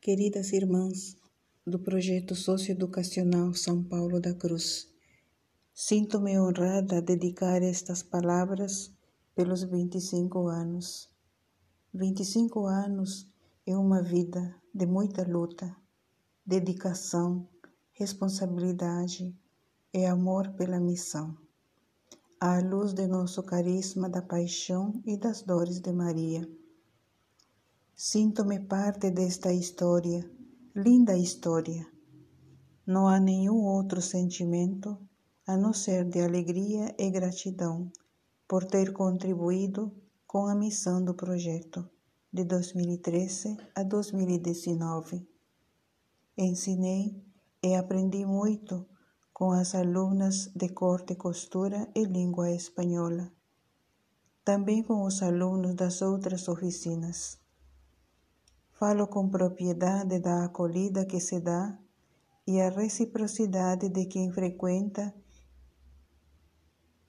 Queridas irmãs do projeto socioeducacional São Paulo da Cruz, sinto-me honrada a dedicar estas palavras pelos 25 anos. 25 anos é uma vida de muita luta, dedicação, responsabilidade e amor pela missão. À luz de nosso carisma da paixão e das dores de Maria. Sinto-me parte desta história, linda história. Não há nenhum outro sentimento a não ser de alegria e gratidão por ter contribuído com a missão do projeto de 2013 a 2019. Ensinei e aprendi muito com as alunas de corte, costura e língua espanhola, também com os alunos das outras oficinas. Falo com propriedade da acolhida que se dá e a reciprocidade de quem frequenta,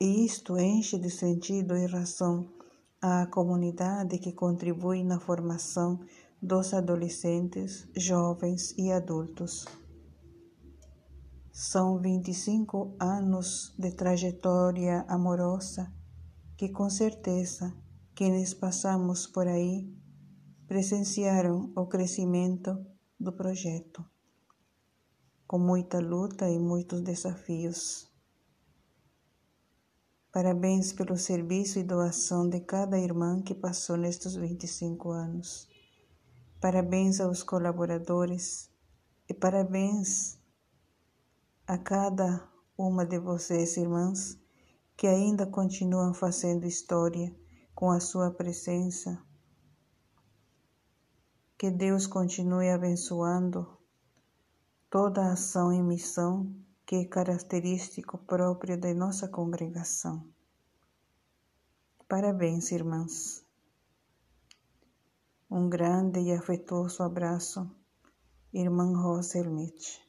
e isto enche de sentido e razão a comunidade que contribui na formação dos adolescentes, jovens e adultos. São 25 anos de trajetória amorosa que, com certeza, quienes passamos por aí presenciaram o crescimento do projeto, com muita luta e muitos desafios. Parabéns pelo serviço e doação de cada irmã que passou nestes 25 anos. Parabéns aos colaboradores e parabéns a cada uma de vocês, irmãs, que ainda continuam fazendo história com a sua presença. Que Deus continue abençoando toda a ação e missão que é característico próprio de nossa congregação. Parabéns, irmãs. Um grande e afetuoso abraço, irmã Rosa Hermite.